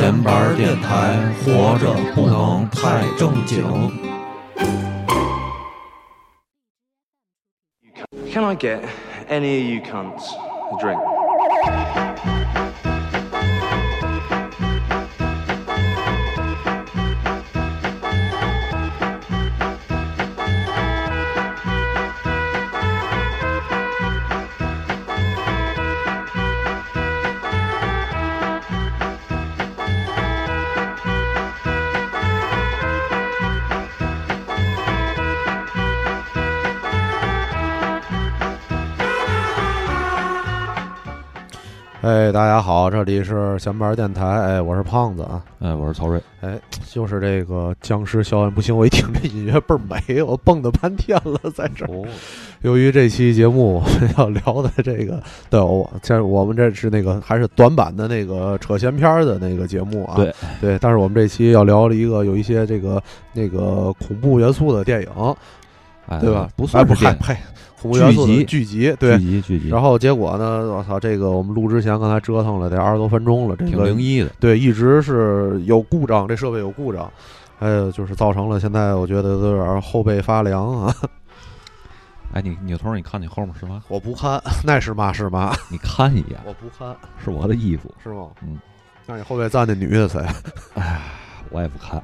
闲板电台，活着不能太正经。Can I get any of you cunts a drink? 哎，大家好，这里是闲板电台，哎，我是胖子啊，哎，我是曹睿。哎，就是这个僵尸肖恩不行，我一听这音乐倍儿美，我蹦跶半天了，在这儿。哦，由于这期节目我们要聊的这个，对，我这我们这是那个还是短版的那个扯闲篇儿的那个节目啊，对。对，但是我们这期要聊了一个有一些这个那个恐怖元素的电影，哎，对吧？不哎算不嗨呸，恐怖元素的剧剧集，对剧。集剧集，然后结果呢？我操，这个我们录之前刚才折腾了得二十多分钟了，这挺个灵异的。对，一直是有故障，这设备有故障，还有就是造成了现在我觉得都有点后背发凉啊。哎，你扭头，你看你后面是吗？我不看，那是嘛是嘛，你看一眼，我不看，是我的衣服，是吗？嗯，那你后背站那女的谁？哎我也不看，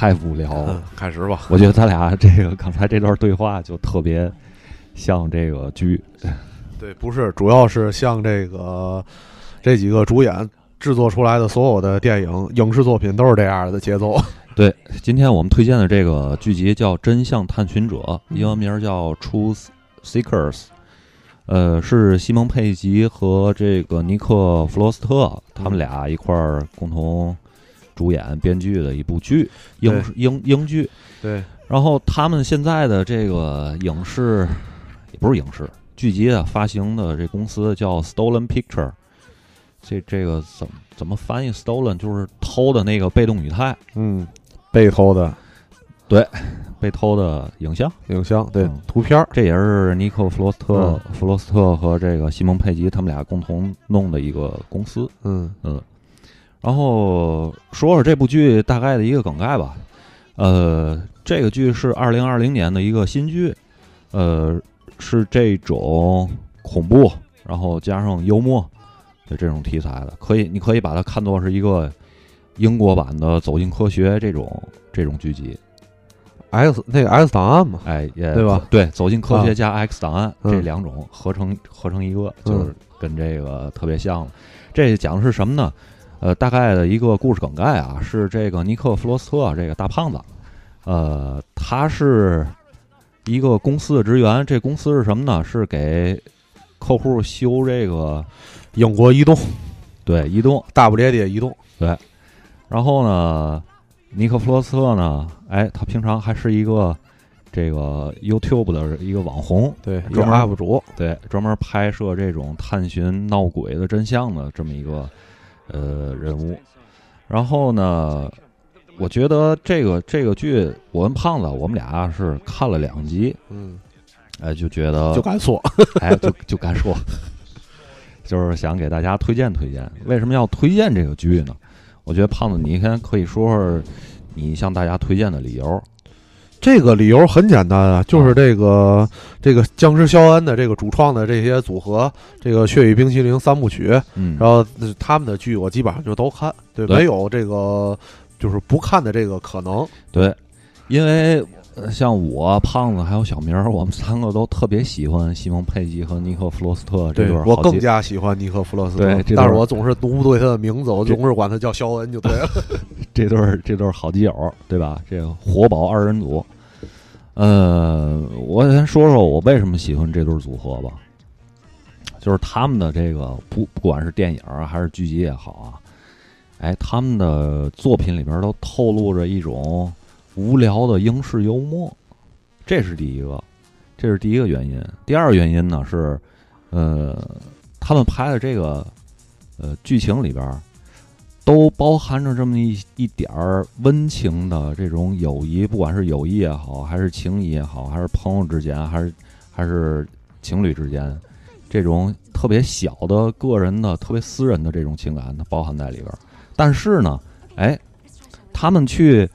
太无聊了嗯。开始吧。我觉得咱俩这个刚才这段对话就特别像这个剧。对，不是，主要是像这个这几个主演制作出来的所有的电影影视作品都是这样的节奏。对，今天我们推荐的这个剧集叫《真相探寻者》，英文名叫《Truth Seekers》，呃，是西蒙佩吉和这个尼克弗罗斯特他们俩一块儿共同主演编剧的一部剧，英对英英剧。对，然后他们现在的这个影视也不是影视剧集啊，发行的这公司叫 Stolen Picture。这这个怎么怎么翻译？Stolen 就是偷的那个被动语态，嗯，被偷的对被偷的影像。影像，对，嗯图片儿，这也是尼克弗罗斯特、嗯弗罗斯特和这个西蒙佩吉他们俩共同弄的一个公司。嗯嗯，然后说说这部剧大概的一个梗概吧。呃，这个剧是二零二零年的一个新剧，呃，是这种恐怖，然后加上幽默的这种题材的，可以你可以把它看作是一个英国版的《走进科学》这种这种剧集。，X 那个 X 档案嘛，哎，也对吧？对，走进科学啊加 X 档案、嗯这两种合成合成一个，就是嗯跟这个特别像了。这讲的是什么呢？呃，大概的一个故事梗概啊，是这个尼克弗罗斯特这个大胖子，呃，他是一个公司的职员。这公司是什么呢？是给客户修这个英国移动，对移动。大不列颠移动，对然后呢，尼克弗罗斯特呢，哎，他平常还是一个这个 YouTube 的一个网红，对，专门 UP 主，对，专门拍摄这种探寻闹鬼的真相的这么一个呃人物。然后呢，我觉得这个这个剧，我跟胖子我们俩是看了两集，嗯，哎，就觉得就敢说，哎，就就敢说，就是想给大家推荐推荐。为什么要推荐这个剧呢？我觉得胖子，你先可以说说你向大家推荐的理由。这个理由很简单啊，就是这个这个僵尸肖恩的这个主创的这些组合，这个《血雨冰淇淋》三部曲，嗯，然后呃他们的剧我基本上就都看，对，对。没有这个就是不看的这个可能。对，因为呃像我、胖子还有小明儿，我们三个都特别喜欢西蒙佩吉和尼克弗罗斯特这对我更加喜欢尼克弗洛斯特，对这但是我总是读不对他的名字，我总是管他叫肖恩就对了。这对儿这对儿好基友，对吧？这个活宝二人组。呃，我先说说我为什么喜欢这对儿组合吧，就是他们的这个不不管是电影还是剧集也好啊，哎，他们的作品里边都透露着一种无聊的英式幽默，这是第一个，这是第一个原因。第二个原因呢是，呃，他们拍的这个呃剧情里边都包含着这么一一点儿温情的这种友谊，不管是友谊也好，还是情谊也好，还是朋友之间，还是还是情侣之间，这种特别小的个人的、特别私人的这种情感，它包含在里边。但是呢，哎，他们去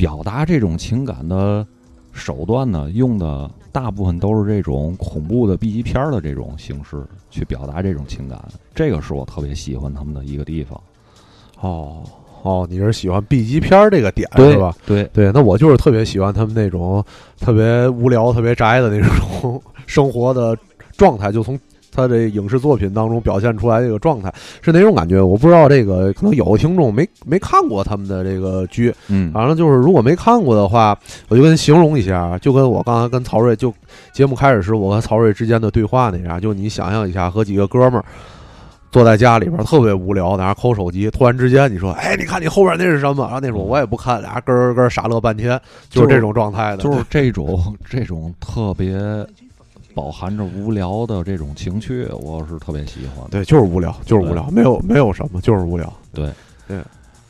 表达这种情感的手段呢，用的大部分都是这种恐怖的 B 级片儿的这种形式去表达这种情感，这个是我特别喜欢他们的一个地方。哦哦，你是喜欢 B 级片儿这个点是吧？？对，对，那我就是特别喜欢他们那种特别无聊、特别宅的那种 生活的状态，就从他这影视作品当中表现出来这个状态是哪种感觉。我不知道这个可能有的听众没没看过他们的这个剧，嗯反正就是如果没看过的话，我就跟形容一下，就跟我刚才跟曹睿就节目开始时我和曹睿之间的对话那样，就你想象一下，和几个哥们儿。坐在家里边儿特别无聊，在那抠手机。突然之间，你说：“哎，你看你后边那是什么？”然后那时候我也不看，俩咯咯咯傻乐半天，就是这种状态的。就是这种这种特别饱含着无聊的这种情趣，我是特别喜欢的。对，就是无聊，就是无聊，没有没有什么，就是无聊。对对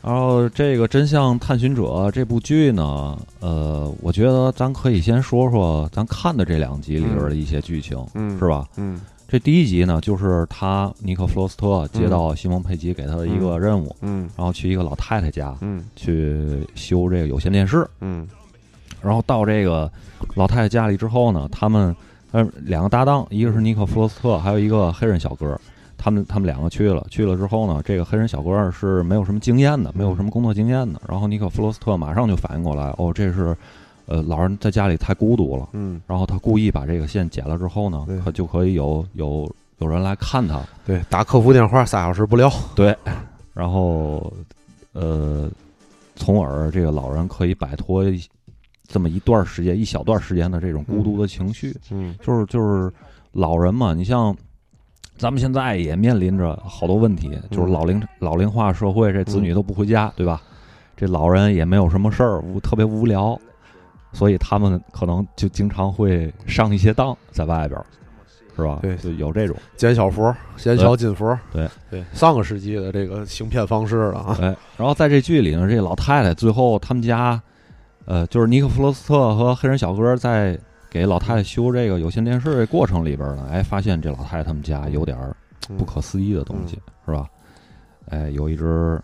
然后这个《真相探寻者》这部剧呢，呃，我觉得咱可以先说说咱看的这两集里边的一些剧情，嗯是吧？嗯这第一集呢，就是他尼克弗罗斯特接到西蒙佩吉给他的一个任务，嗯然后去一个老太太家嗯去修这个有线电视。嗯然后到这个老太太家里之后呢，他们呃两个搭档，一个是尼克弗罗斯特，还有一个黑人小哥，他们他们两个去了，去了之后呢，这个黑人小哥是没有什么经验的，没有什么工作经验的。然后尼克弗罗斯特马上就反应过来，哦，这是呃老人在家里太孤独了。嗯，然后他故意把这个线剪了之后呢，他就可以有有有人来看他。对，打客服电话仨小时不聊。对，然后呃，从而这个老人可以摆脱一这么一段时间、一小段时间的这种孤独的情绪。嗯就是就是老人嘛，你像咱们现在也面临着好多问题，就是老龄老龄化社会，这子女都不回家，对吧？这老人也没有什么事儿，无特别无聊，所以他们可能就经常会上一些当，在外边儿，是吧？对就有这种。捡小佛，捡小金佛。对对，上个世纪的这个行骗方式了啊。哎，然后在这剧里呢，这老太太最后他们家，呃，就是尼克弗罗斯特和黑人小哥在给老太太修这个有线电视的过程里边呢，哎，发现这老太太他们家有点儿不可思议的东西，是吧？哎，有一只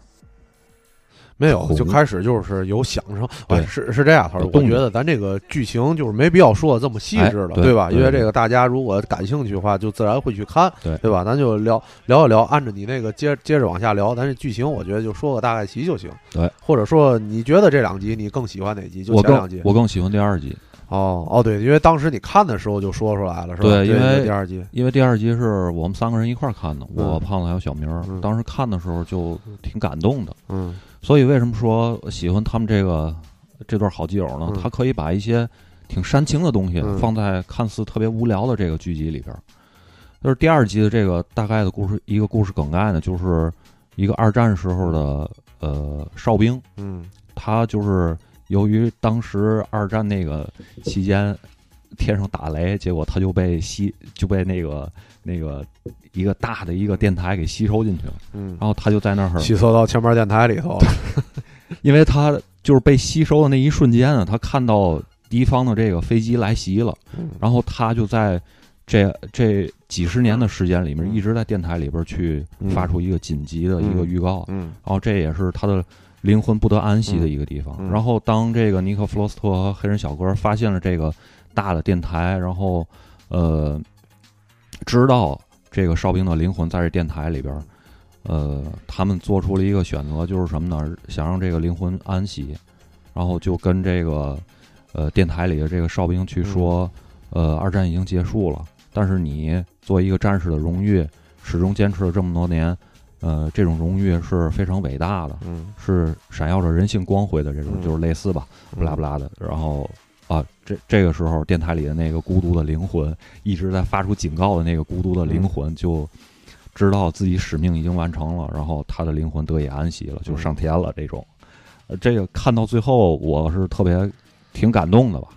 没有，就开始就是有响声。对哎，是是这样，他说，我觉得咱这个剧情就是没必要说的这么细致了，哎对吧？因为这个大家如果感兴趣的话，就自然会去看，对对吧？咱就聊聊一聊，按照你那个接接着往下聊，咱这剧情我觉得就说个大概齐就行。对，或者说你觉得这两集你更喜欢哪集？就我前两集。更我更喜欢第二集，哦哦，对，因为当时你看的时候就说出来了，是吧？对因为第二集，因为第二集是我们三个人一块儿看的，嗯我胖子还有小明当时看的时候就挺感动的。嗯所以为什么说喜欢他们这个这对好基友呢？嗯他可以把一些挺煽情的东西嗯放在看似特别无聊的这个剧集里边儿。就是第二集的这个大概的故事，一个故事梗概呢，就是一个二战时候的呃哨兵，嗯他就是由于当时二战那个期间天上打雷，结果他就被吸就被那个那个一个大的一个电台给吸收进去了，嗯，然后他就在那儿吸收到前面电台里头。因为他就是被吸收的那一瞬间啊，他看到敌方的这个飞机来袭了，嗯。然后他就在这这几十年的时间里面，嗯。一直在电台里边去嗯发出一个紧急的一个预告，嗯。然后这也是他的灵魂不得安息的一个地方。嗯。嗯然后当这个尼克弗罗斯特和黑人小哥发现了这个大的电台，然后呃知道这个哨兵的灵魂在这电台里边，呃，他们做出了一个选择，就是什么呢？想让这个灵魂安息，然后就跟这个呃电台里的这个哨兵去说，嗯呃，二战已经结束了，但是你作为一个战士的荣誉，始终坚持了这么多年，呃，这种荣誉是非常伟大的，嗯是闪耀着人性光辉的这种，嗯就是类似吧，不拉不拉的。然后啊，这这个时候电台里的那个孤独的灵魂一直在发出警告的那个孤独的灵魂就知道自己使命已经完成了，然后他的灵魂得以安息了，就上天了。这种，呃，这个看到最后，我是特别挺感动的吧？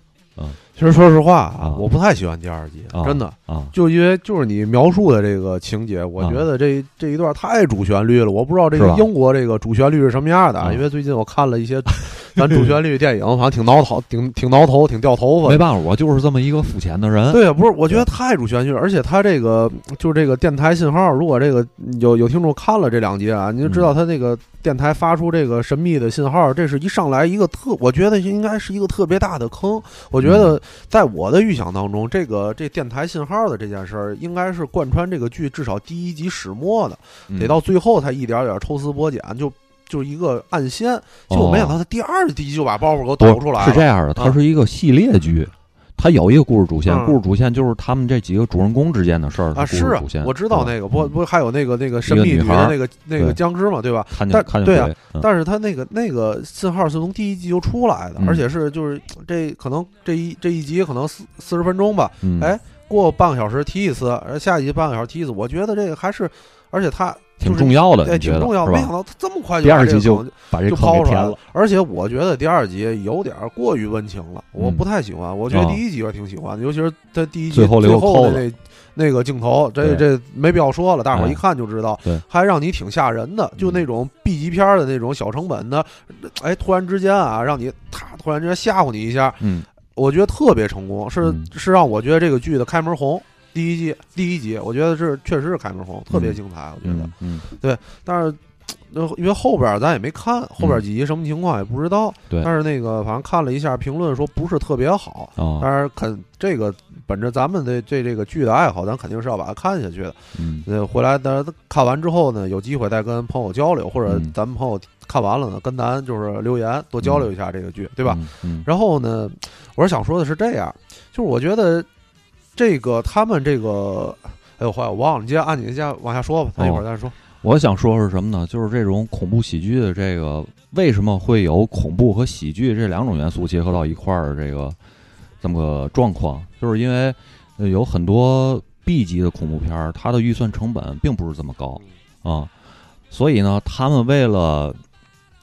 其实说实话啊我不太喜欢第二集，啊真的。啊，就因为就是你描述的这个情节，我觉得这这一段太主旋律了。我不知道这个英国这个主旋律是什么样的，啊因为最近我看了一些 咱主旋律电影，好像挺挠头，挺挺挠头，挺掉头发。没办法，我就是这么一个肤浅的人。对啊，不是，我觉得太主旋律，而且他这个就是这个电台信号，如果这个有有听众看了这两集啊，你就知道他那个电台发出这个神秘的信号，这是一上来一个特，我觉得应该是一个特别大的坑。我觉得在我的预想当中，这个这电台信号的这件事儿，应该是贯穿这个剧至少第一集始末的，嗯。得到最后才一点点抽丝剥茧，就就是一个暗线。就我没想到他第二集就把包袱给我抖出来了，是这样的，它啊是一个系列剧，它有一个故事主线，嗯。故事主线就是他们这几个主人公之间的事儿啊，是我知道那个，不不还有那个那个神秘女孩的那个那个对。僵尸嘛，对吧？看见但对啊但是他那个那个信号是从第一集就出来的，嗯。而且是就是这可能这一这一集可能四四十分钟吧，嗯。哎过半个小时提一次，而下一集半个小时提一次，我觉得这个还是，而且它挺重要的，哎你觉得挺重要没想？到他这么快就第二把这个集就把这抛出来了，而且我觉得第二集有点过于温情了，我嗯不太喜欢。我觉得啊第一集我挺喜欢的，尤其是他第一集最后留个扣的那那个镜头，这这没必要说了，大伙一看就知道对，还让你挺吓人的，就嗯那种 B 级片儿的那种小成本的，哎，突然之间啊，让你他突然之间吓唬你一下，嗯我觉得特别成功，是嗯是让我觉得这个剧的开门红。第一季第一集，我觉得是确实是开门红，特别嗯精彩，我觉得。嗯嗯，但是，那，因为后边咱也没看，后边几集什么情况也不知道。对但是那个反正看了一下评论，说不是特别好。哦，但是肯这个本着咱们的对这个剧的爱好，咱肯定是要把它看下去的。嗯呃，回来但是看完之后呢，有机会再跟朋友交流，或者嗯咱们朋友看完了呢，跟咱就是留言多交流一下这个剧，对吧？？嗯然后呢，我是想说的是这样，就是我觉得这个他们这个，哎呦，坏，我忘了，你接着按你接着往下说吧，咱一会儿再说。我想说是什么呢？就是这种恐怖喜剧的这个，为什么会有恐怖和喜剧这两种元素结合到一块儿？这个这么个状况，就是因为呃有很多 B 级的恐怖片儿，它的预算成本并不是这么高啊，所以呢，他们为了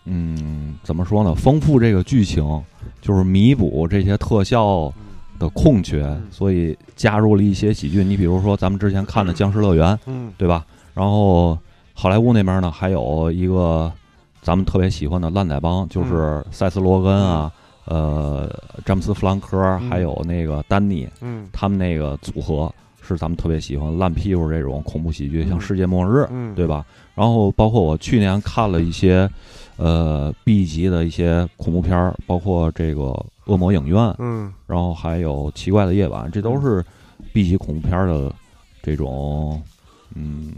嗯怎么说呢，丰富这个剧情，就是弥补这些特效的空缺，所以加入了一些喜剧。你比如说咱们之前看的《僵尸乐园》，嗯。对吧？然后好莱坞那边呢，还有一个咱们特别喜欢的烂仔帮，就是塞斯·罗根啊，呃，詹姆斯·弗兰科，嗯。还有那个丹尼，嗯。他们那个组合是咱们特别喜欢烂屁股这种恐怖喜剧，像嗯《世界末日》，嗯，对吧？然后包括我去年看了一些呃 B 级的一些恐怖片儿，包括这个《恶魔影院》，嗯然后还有《奇怪的夜晚》，这都是 B 级恐怖片儿的这种嗯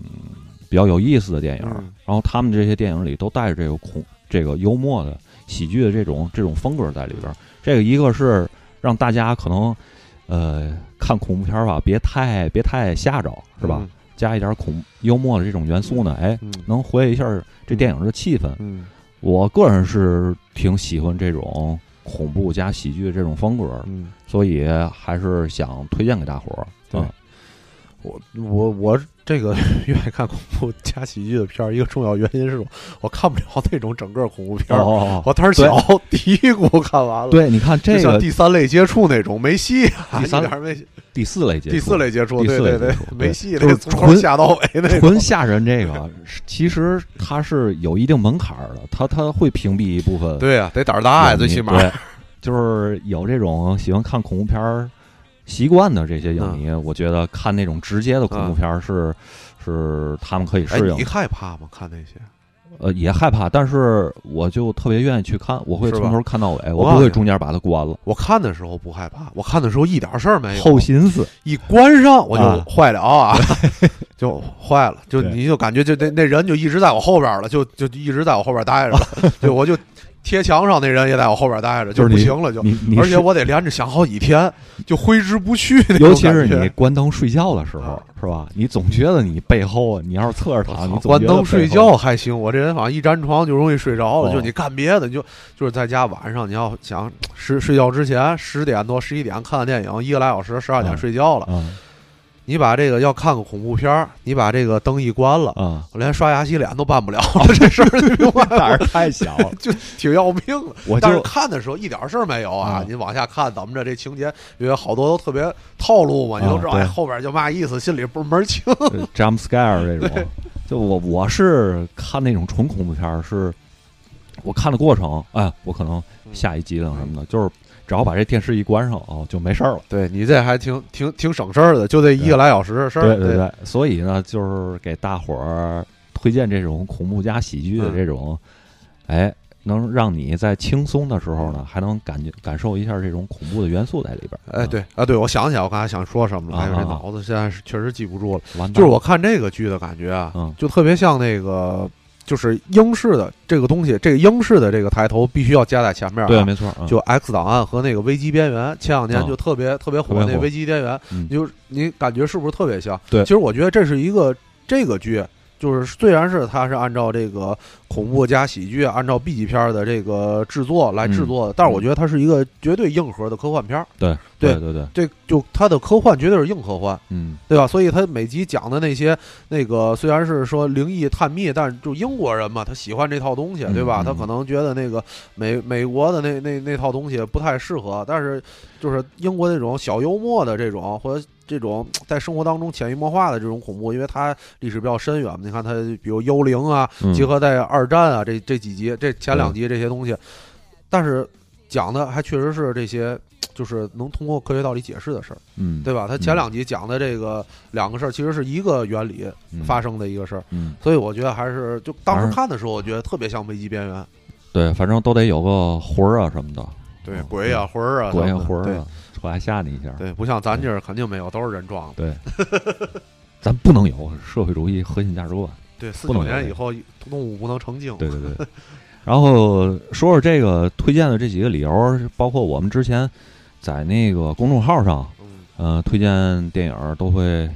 比较有意思的电影。嗯然后他们这些电影里都带着这个恐这个幽默的喜剧的这种这种风格在里边儿。这个一个是让大家可能呃看恐怖片儿吧，别太别太吓着，是吧？？加一点恐幽默的这种元素呢，哎，嗯能活跃一下这电影的气氛。嗯我个人是挺喜欢这种恐怖加喜剧的这种风格，嗯，所以还是想推荐给大伙儿。对嗯我我我这个 愿意看恐怖加喜剧的片儿，一个重要原因是我我看不了那种整个恐怖片儿，哦，我胆儿小，第一部看完了。。对，你看这个像第三类接触那种没戏啊，第三一点没戏。第四类接触，第四类接触，第对对对四类没戏，就是从头纯下到尾那纯吓人这个，其实它是有一定门槛儿的，它它会屏蔽一部分对啊，得胆儿大呀，最起码。就是有这种喜欢看恐怖片儿习惯的这些影迷，嗯。我觉得看那种直接的恐怖片儿是、是他们可以哎，适应你，害怕吗？看那些？呃，也害怕，但是我就特别愿意去看，我会从头看到尾，我不会中间把它关了，我看的时候不害怕，我看的时候一点事儿没有。后心思，一关上我就啊。坏了啊，就坏了，就你就感觉就那那人就一直在我后边了，就就一直在我后边待着了，就我就贴墙上那人也在我后边待着，就是不行了就。而且我得连着想好几天，就挥之不去尤其是你关灯睡觉的时候啊，是吧？你总觉得你背后啊，你要是侧着躺，你总关灯睡觉还行，我这人好像一沾床就容易睡着了。哦就你干别的，你就就是在家晚上你要想十睡觉之前十点多十一点看完电影，一个来小时，十二点嗯睡觉了。嗯你把这个要看个恐怖片儿，你把这个灯一关了，啊，我连刷牙洗脸都办不了了，这事儿你明白吗胆儿太小了，就挺要命的。我但是看的时候一点事儿没有啊啊，您往下看咱们这，这情节因为好多都特别套路嘛，你都知道，哎，后边就嘛意思，心里不门儿清。呃 jump scare 这种，就我我是看那种纯恐怖片儿，是我看的过程，哎，我可能下一集等什么的，就是只要把这电视一关上，哦，就没事儿了。对你这还挺挺挺省事儿的，就这一个来小时的事儿。对对对，所以呢，就是给大伙儿推荐这种恐怖加喜剧的嗯这种，哎，能让你在轻松的时候呢，还能感觉感受一下这种恐怖的元素在里边儿。哎，对啊，对，我想起来，我刚才想说什么了，啊哎呦，这啊脑子现在是确实记不住了。嗯，完蛋就是我看这个剧的感觉啊，嗯就特别像那个，就是英式的这个东西，这个英式的这个抬头必须要加在前面、啊。对，没错，嗯就 X 档案和那个危机边缘，前两年嗯就特别、特别火特别火那危机边缘，嗯你就你感觉是不是特别像？对其实我觉得这是一个这个剧，就是虽然是它是按照这个恐怖加喜剧，按照 B 级片的这个制作来制作的，但是我觉得它是一个绝对硬核的科幻片儿。对对对对，这就它的科幻绝对是硬科幻，嗯对吧？所以它每集讲的那些那个虽然是说灵异探秘，但是就英国人嘛，他喜欢这套东西，对吧？他可能觉得那个美美国的那那那套东西不太适合，但是就是英国那种小幽默的这种或者这种在生活当中潜移默化的这种恐怖，因为它历史比较深远嘛。你看它比如幽灵啊，嗯结合在二战啊这这几集这前两集这些东西，但是讲的还确实是这些。就是能通过科学道理解释的事儿，嗯，对吧？他前两集讲的这个两个事儿，其实是一个原理嗯发生的一个事儿，嗯，所以我觉得还是就当时看的时候，我觉得特别像危机边缘，对，反正都得有个魂儿啊什么的，对嗯鬼呀魂儿啊，鬼呀什么的对魂儿啊，出来吓你一下。对，不像咱这儿肯定没有，都是人装的。对，咱不能有社会主义核心价值观。对，四九年以后动物不能成精。对对对。然后说说这个推荐的这几个理由，包括我们之前在那个公众号上，嗯，呃，推荐电影儿都会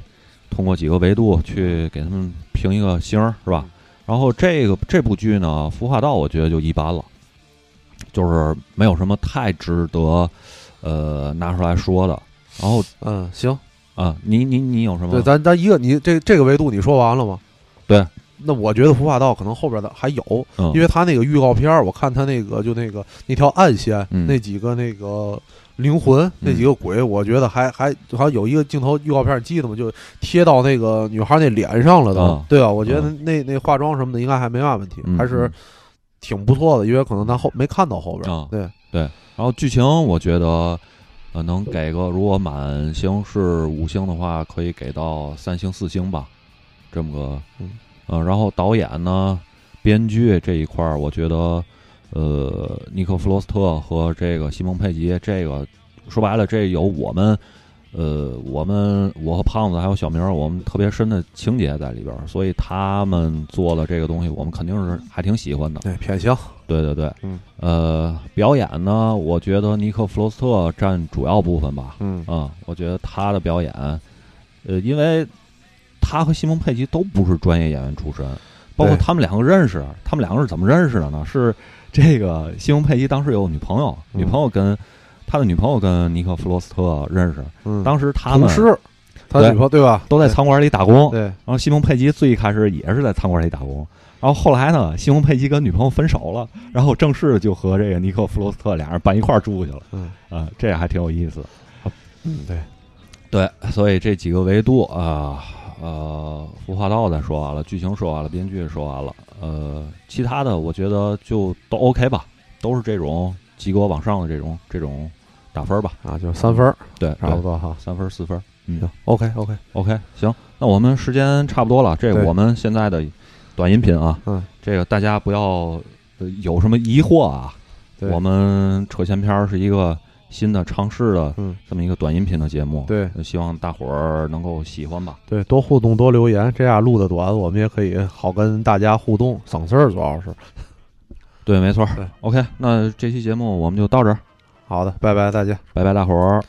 通过几个维度去给他们评一个星儿，是吧嗯？然后这个这部剧呢，《孵化道》我觉得就一般了，就是没有什么太值得呃拿出来说的。然后嗯，行，啊，你你你有什么？对，咱咱一个你这这个维度你说完了吗？对。那我觉得《孵化道》可能后边的还有，嗯因为他那个预告片儿，我看他那个就那个那条暗线，嗯那几个那个灵魂，那几个鬼，我觉得还还好像有一个镜头预告片记得吗？就贴到那个女孩那脸上了都，啊。对吧？我觉得那那化妆什么的应该还没嘛问题，嗯还是挺不错的，因为可能咱后没看到后边儿，啊对，然后剧情我觉得，呃，能给个如果满星是五星的话，可以给到三星四星吧，这么个，嗯。呃，然后导演呢，编剧这一块儿，我觉得，呃，尼克弗罗斯特和这个西蒙佩吉，这个说白了，这有我们。呃，我们我和胖子还有小明儿，我们特别深的情节在里边儿，所以他们做的这个东西，我们肯定是还挺喜欢的。对，偏向，对对对，嗯，呃，表演呢，我觉得尼克弗罗斯特占主要部分吧，嗯嗯，我觉得他的表演，呃，因为他和西蒙佩吉都不是专业演员出身，包括他们两个认识，他们两个是怎么认识的呢？是这个西蒙佩吉当时有女朋友，嗯。女朋友跟他的女朋友跟尼克弗罗斯特认识，嗯，当时他们同事，他对女朋友对吧？都在餐馆里打工，对，然后西蒙佩吉最一开始也是在餐馆里打工，然后后来呢，西蒙佩吉跟女朋友分手了，然后正式就和这个尼克弗罗斯特俩人搬一块儿住去了，嗯。啊、这还挺有意思。嗯，对，对，所以这几个维度啊，呃，孵化道再说完了，剧情说完了，编剧说完了，呃，其他的我觉得就都 OK 吧，都是这种及格往上的这种这种打分吧，啊，就是三分儿，对，差不多哈。三分四分，嗯。行，OK OK，OK，行，那我们时间差不多了，这个我们现在的短音频啊，嗯，这个大家不要、呃有什么疑惑啊，对。我们扯闲篇儿是一个新的尝试的嗯，这么一个短音频的节目，对呃希望大伙儿能够喜欢吧。对，多互动多留言，这样录的短，我们也可以好跟大家互动，省事儿主要是。对，没错对。OK，那这期节目我们就到这儿，好的，拜拜再见。拜拜，大伙儿。